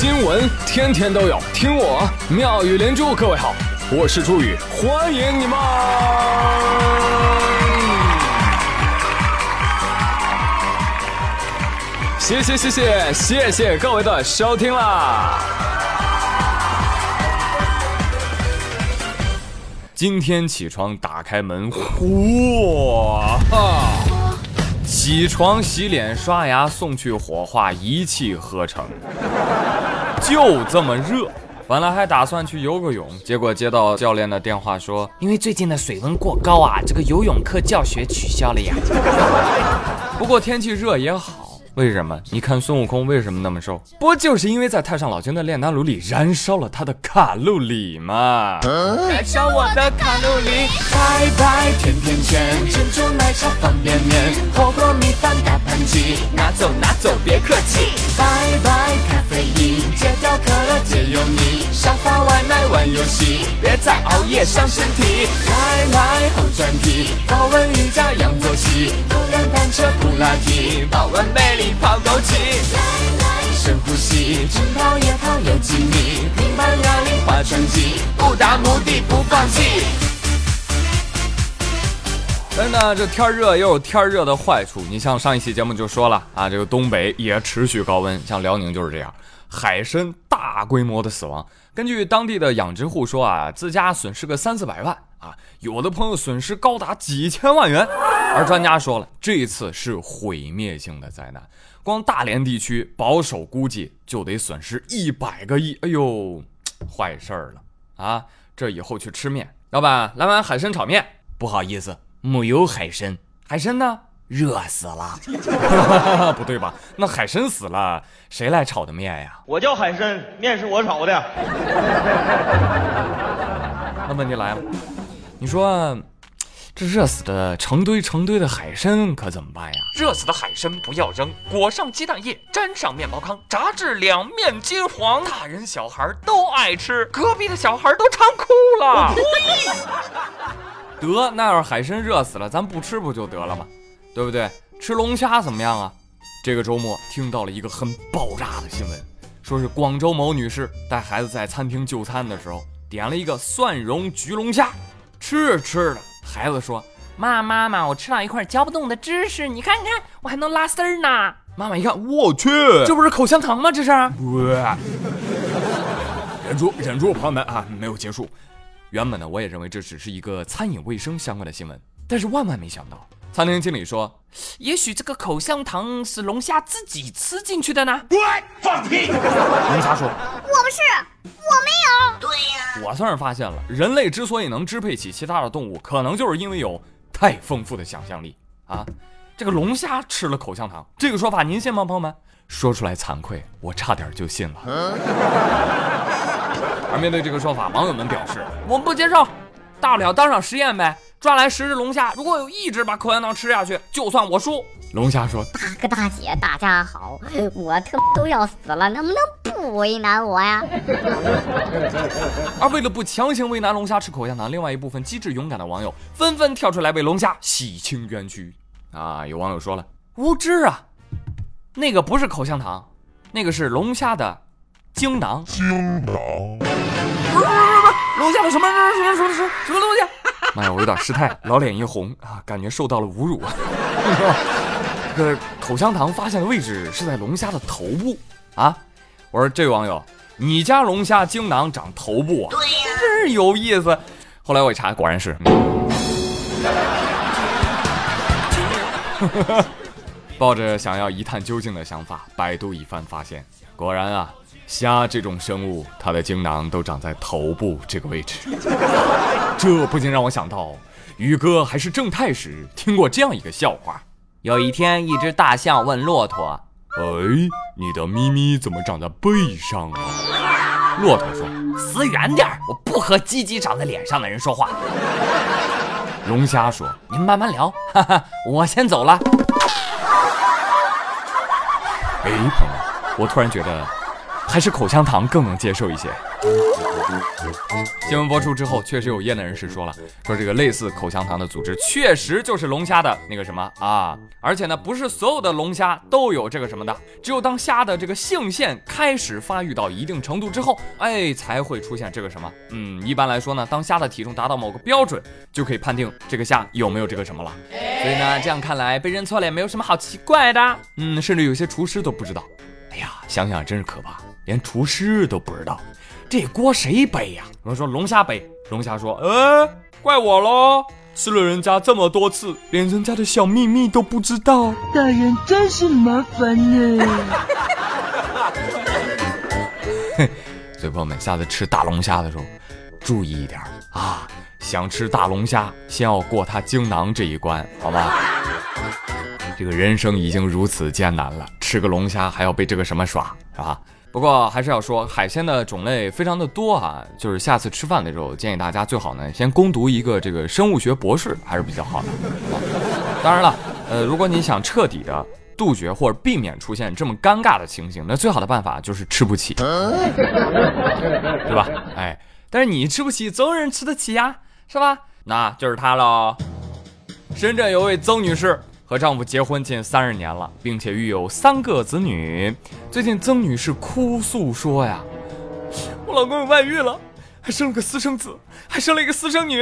新闻天天都有，听我妙语连珠。各位好，我是朱宇，欢迎你们！谢谢谢谢谢谢各位的收听啦！今天起床打开门，哇哈！起床、洗脸、刷牙，送去火化，一气呵成。就这么热，本来还打算去游个泳，结果接到教练的电话说，因为最近的水温过高啊，这个游泳课教学取消了呀。不过天气热也好。为什么？你看孙悟空为什么那么瘦？不就是因为在太上老君的炼丹炉里燃烧了他的卡路里吗？燃烧我的卡路里，拜拜甜甜圈，珍珠奶茶方便面，火锅米饭大盘鸡，拿走拿走别客气，拜拜咖啡因，戒掉可乐解油腻，沙发外卖玩游戏，别再熬夜伤身体，来来后转体，高温瑜伽仰坐起，动感单车普拉提，保温杯里。泡枸杞，来来深呼吸，晨跑夜跑有几米，平板哑铃划船机，不达目的不放弃。真的，这天热又有天热的坏处。你像上一期节目就说了啊，这个东北也持续高温，像辽宁就是这样，海参大规模的死亡。根据当地的养殖户说啊，自家损失个三四百万啊，有的朋友损失高达几千万元。而专家说了，这次是毁灭性的灾难，光大连地区保守估计就得损失一百个亿。哎呦，坏事儿了啊！这以后去吃面，老板来碗海参炒面。不好意思，没有海参。海参呢？热死了，不对吧？那海参死了，谁来炒的面呀？我叫海参，面是我炒的。那问题来了，你说这热死的成堆成堆的海参可怎么办呀？热死的海参不要扔，裹上鸡蛋液，沾上面包糠，炸至两面金黄，大人小孩都爱吃，隔壁的小孩都馋哭了。得，那要是海参热死了，咱不吃不就得了吗？对不对？吃龙虾怎么样啊？这个周末听到了一个很爆炸的新闻，说是广州某女士带孩子在餐厅就餐的时候，点了一个蒜蓉焗龙虾，吃着吃着，孩子说：“妈妈妈，我吃到一块嚼不动的芝士，你看看，我还能拉丝儿呢。”妈妈一看，我去，这不是口香糖吗？这是。忍住，忍住，朋友们啊，没有结束。原本呢，我也认为这只是一个餐饮卫生相关的新闻，但是万万没想到。餐厅经理说：“也许这个口香糖是龙虾自己吃进去的呢。”放屁！龙虾说：“我不是，我没有。”对呀，我算是发现了，人类之所以能支配起其他的动物，可能就是因为有太丰富的想象力啊。这个龙虾吃了口香糖，这个说法您信吗，朋友们？说出来惭愧，我差点就信了。而面对这个说法，网友们表示：“我们不接受，大不了当场实验呗。”抓来十只龙虾，如果有一只把口香糖吃下去，就算我输。龙虾说：“大哥大姐，大家好，我他都要死了，能不能不为难我呀？” 而为了不强行为难龙虾吃口香糖，另外一部分机智勇敢的网友纷纷跳出来为龙虾洗清冤屈。啊，有网友说了：“无知啊，那个不是口香糖，那个是龙虾的精囊。”精囊？不是不是不是，龙虾的什么什么什么什么什么东西？妈呀，我有点失态，老脸一红啊，感觉受到了侮辱啊！这个口香糖发现的位置是在龙虾的头部啊！我说这位网友，你家龙虾精囊长头部啊？对呀，真是有意思。后来我一查，果然是。抱着想要一探究竟的想法，百度一番发现，果然啊。虾这种生物，它的精囊都长在头部这个位置，这不禁让我想到，宇哥还是正太时听过这样一个笑话：有一天，一只大象问骆驼：“哎，你的咪咪怎么长在背上啊？”骆驼说：“死远点儿，我不和鸡鸡长在脸上的人说话。”龙虾说：“您慢慢聊，哈哈，我先走了。”哎，朋友，我突然觉得。还是口香糖更能接受一些。新闻播出之后，确实有业内人士说了，说这个类似口香糖的组织确实就是龙虾的那个什么啊，而且呢，不是所有的龙虾都有这个什么的，只有当虾的这个性腺开始发育到一定程度之后，哎，才会出现这个什么。嗯，一般来说呢，当虾的体重达到某个标准，就可以判定这个虾有没有这个什么了。所以呢，这样看来被认错了也没有什么好奇怪的。嗯，甚至有些厨师都不知道。哎呀，想想真是可怕，连厨师都不知道。这锅谁背呀？我说龙虾背，龙虾说，呃，怪我喽，吃了人家这么多次，连人家的小秘密都不知道。大人真是麻烦呢。所以朋友们，下次吃大龙虾的时候，注意一点啊！想吃大龙虾，先要过它精囊这一关，好吗？这个人生已经如此艰难了，吃个龙虾还要被这个什么耍，是吧？不过还是要说，海鲜的种类非常的多啊，就是下次吃饭的时候，建议大家最好呢先攻读一个这个生物学博士，还是比较好的。当然了，呃，如果你想彻底的杜绝或者避免出现这么尴尬的情形，那最好的办法就是吃不起，对吧？哎，但是你吃不起，总有人吃得起呀，是吧？那就是他喽。深圳有位曾女士。和丈夫结婚近三十年了，并且育有三个子女。最近，曾女士哭诉说呀：“我老公有外遇了，还生了个私生子，还生了一个私生女。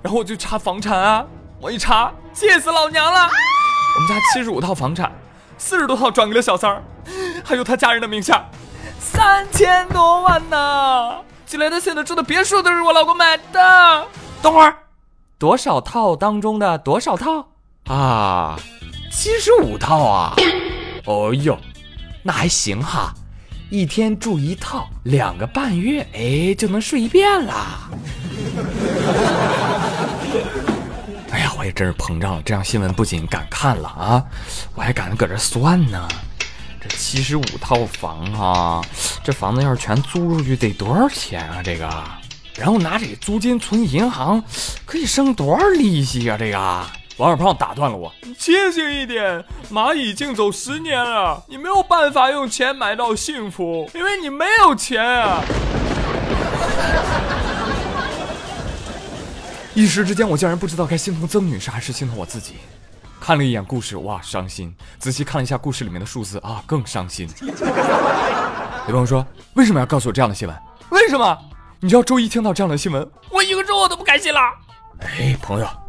然后我就查房产啊，我一查，气死老娘了！我们家七十五套房产，四十多套转给了小三儿，还有他家人的名下，三千多万呢！进来的现在住的别墅都是我老公买的。等会儿，多少套当中的多少套？”啊，七十五套啊！哦呦，那还行哈，一天住一套，两个半月，哎，就能睡一遍啦。哎呀，我也真是膨胀了，这样新闻不仅敢看了啊，我还敢搁这算呢。这七十五套房啊，这房子要是全租出去得多少钱啊？这个，然后拿这个租金存银行，可以生多少利息啊？这个。王二胖打断了我：“清醒一点，蚂蚁竞走十年了，你没有办法用钱买到幸福，因为你没有钱啊！” 一时之间，我竟然不知道该心疼曾女士还是心疼我自己。看了一眼故事，哇，伤心；仔细看了一下故事里面的数字，啊，更伤心。有朋友说：“为什么要告诉我这样的新闻？为什么？你知道周一听到这样的新闻，我一个周我都不开心了。”哎，朋友。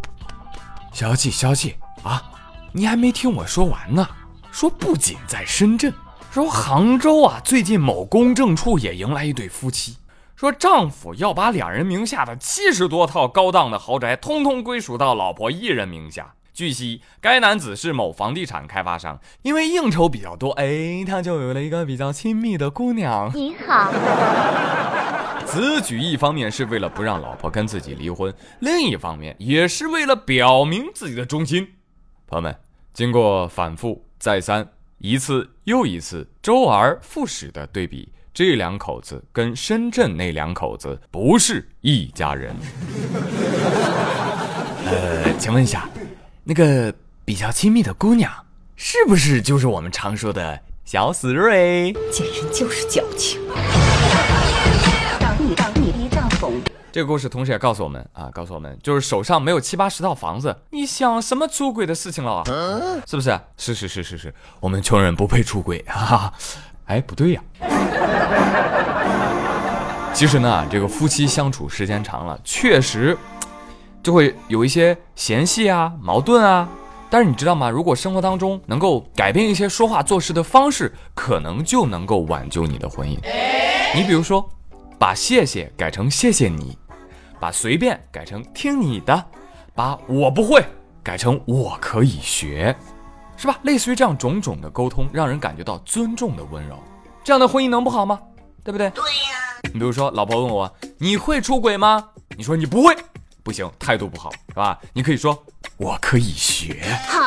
消气消气啊！你还没听我说完呢。说不仅在深圳，说杭州啊，最近某公证处也迎来一对夫妻，说丈夫要把两人名下的七十多套高档的豪宅通通归属到老婆一人名下。据悉，该男子是某房地产开发商，因为应酬比较多，哎，他就有了一个比较亲密的姑娘。你好。此举一方面是为了不让老婆跟自己离婚，另一方面也是为了表明自己的忠心。朋友们，经过反复再三、一次又一次、周而复始的对比，这两口子跟深圳那两口子不是一家人。呃，请问一下，那个比较亲密的姑娘，是不是就是我们常说的小死瑞？简直就是矫情。这个故事同时也告诉我们啊，告诉我们就是手上没有七八十套房子，你想什么出轨的事情了？是不是？是是是是是，我们穷人不配出轨 哈。哎，不对呀。其实呢，这个夫妻相处时间长了，确实就会有一些嫌隙啊、矛盾啊。但是你知道吗？如果生活当中能够改变一些说话做事的方式，可能就能够挽救你的婚姻。你比如说，把谢谢改成谢谢你。把随便改成听你的，把我不会改成我可以学，是吧？类似于这样种种的沟通，让人感觉到尊重的温柔，这样的婚姻能不好吗？对不对？对呀。你比如说，老婆问我你会出轨吗？你说你不会，不行，态度不好，是吧？你可以说我可以学。好。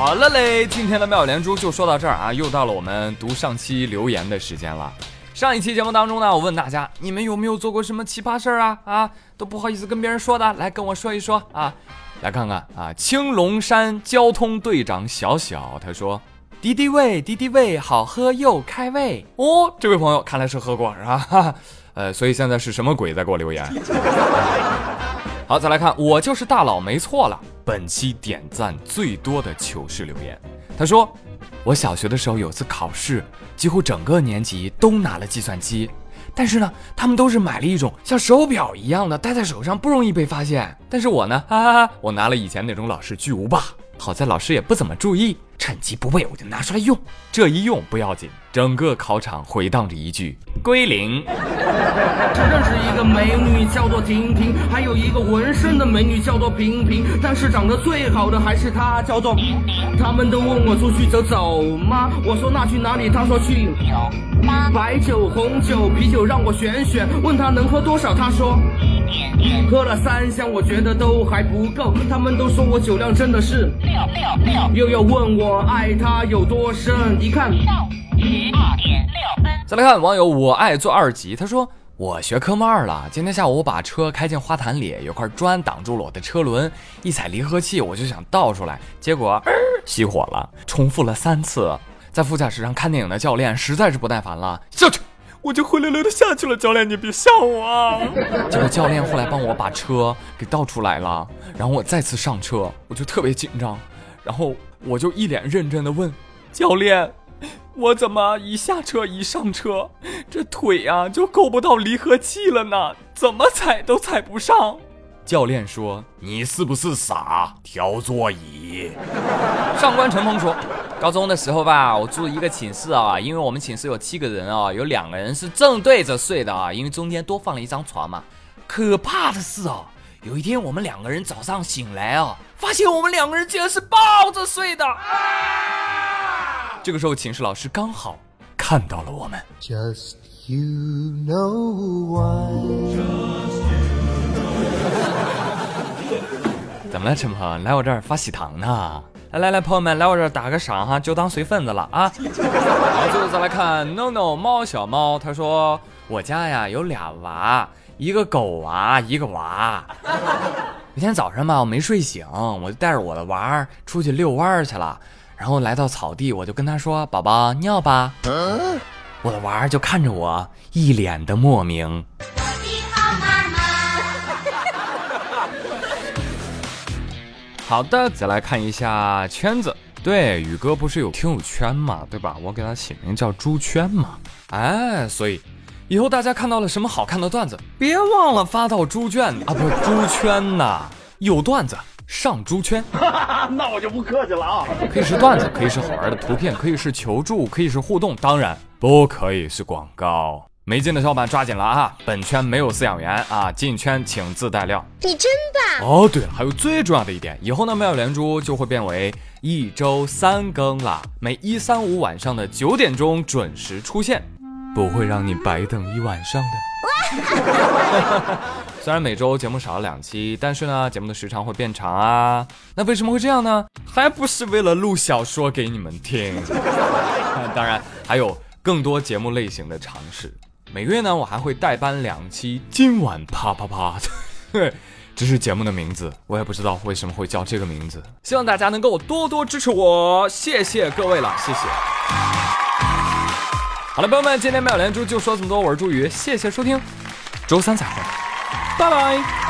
好了嘞，今天的妙连珠就说到这儿啊，又到了我们读上期留言的时间了。上一期节目当中呢，我问大家，你们有没有做过什么奇葩事儿啊？啊，都不好意思跟别人说的，来跟我说一说啊。来看看啊，青龙山交通队长小小他说：“敌敌畏，敌敌畏，好喝又开胃。”哦，这位朋友看来是喝过是吧？呃，所以现在是什么鬼在给我留言？好，再来看，我就是大佬，没错了。本期点赞最多的糗事留言，他说：“我小学的时候有次考试，几乎整个年级都拿了计算机。”但是呢，他们都是买了一种像手表一样的，戴在手上不容易被发现。但是我呢，哈哈哈，我拿了以前那种老式巨无霸，好在老师也不怎么注意，趁机不备我就拿出来用。这一用不要紧，整个考场回荡着一句归零。只认识一个美女叫做婷婷，还有一个纹身的美女叫做平平，但是长得最好的还是她，叫做。他们都问我出去走走吗？我说那去哪里？他说去。白酒、红酒、啤酒让我选选，问他能喝多少？他说喝了三箱，我觉得都还不够。他们都说我酒量真的是六六六，又要问我爱他有多深，一看到底二点六分。再来看网友我爱做二级，他说我学科目二了，今天下午我把车开进花坛里，有块砖挡住了我的车轮，一踩离合器我就想倒出来，结果熄火了，重复了三次。在副驾驶上看电影的教练实在是不耐烦了，下去，我就灰溜溜的下去了。教练，你别吓我啊！结果教练后来帮我把车给倒出来了，然后我再次上车，我就特别紧张，然后我就一脸认真的问教练，我怎么一下车一上车，这腿啊就够不到离合器了呢？怎么踩都踩不上。教练说：“你是不是傻？调座椅。”上官陈鹏说：“高中的时候吧，我住一个寝室啊，因为我们寝室有七个人啊，有两个人是正对着睡的啊，因为中间多放了一张床嘛。可怕的是啊，有一天我们两个人早上醒来啊，发现我们两个人竟然是抱着睡的。这个时候寝室老师刚好看到了我们。Just you know why. 怎么了，陈鹏？来我这儿发喜糖呢？来来来，朋友们，来我这儿打个赏哈，就当随份子了啊！好，最后再来看 No No 猫小猫，他说我家呀有俩娃，一个狗娃，一个娃。有天早上吧，我没睡醒，我就带着我的娃出去遛弯去了，然后来到草地，我就跟他说：“宝宝尿吧。”我的娃就看着我，一脸的莫名。好的，再来看一下圈子。对，宇哥不是有听友圈嘛，对吧？我给他起名叫猪圈嘛。哎，所以以后大家看到了什么好看的段子，别忘了发到猪圈啊，不是猪圈呐。有段子上猪圈，那我就不客气了啊。可以是段子，可以是好玩的图片，可以是求助，可以是互动，当然不可以是广告。没进的小伙伴抓紧了啊！本圈没有饲养员啊，进圈请自带料。你真棒！哦，对了，还有最重要的一点，以后呢，妙连珠就会变为一周三更了，每一三五晚上的九点钟准时出现，不会让你白等一晚上的。虽然每周节目少了两期，但是呢，节目的时长会变长啊。那为什么会这样呢？还不是为了录小说给你们听。当然，还有更多节目类型的尝试。每个月呢，我还会代班两期。今晚啪啪啪，对，这是节目的名字，我也不知道为什么会叫这个名字。希望大家能够多多支持我，谢谢各位了，谢谢。好了，朋友们，今天妙连珠就说这么多，我是朱宇，谢谢收听，周三再会，拜拜。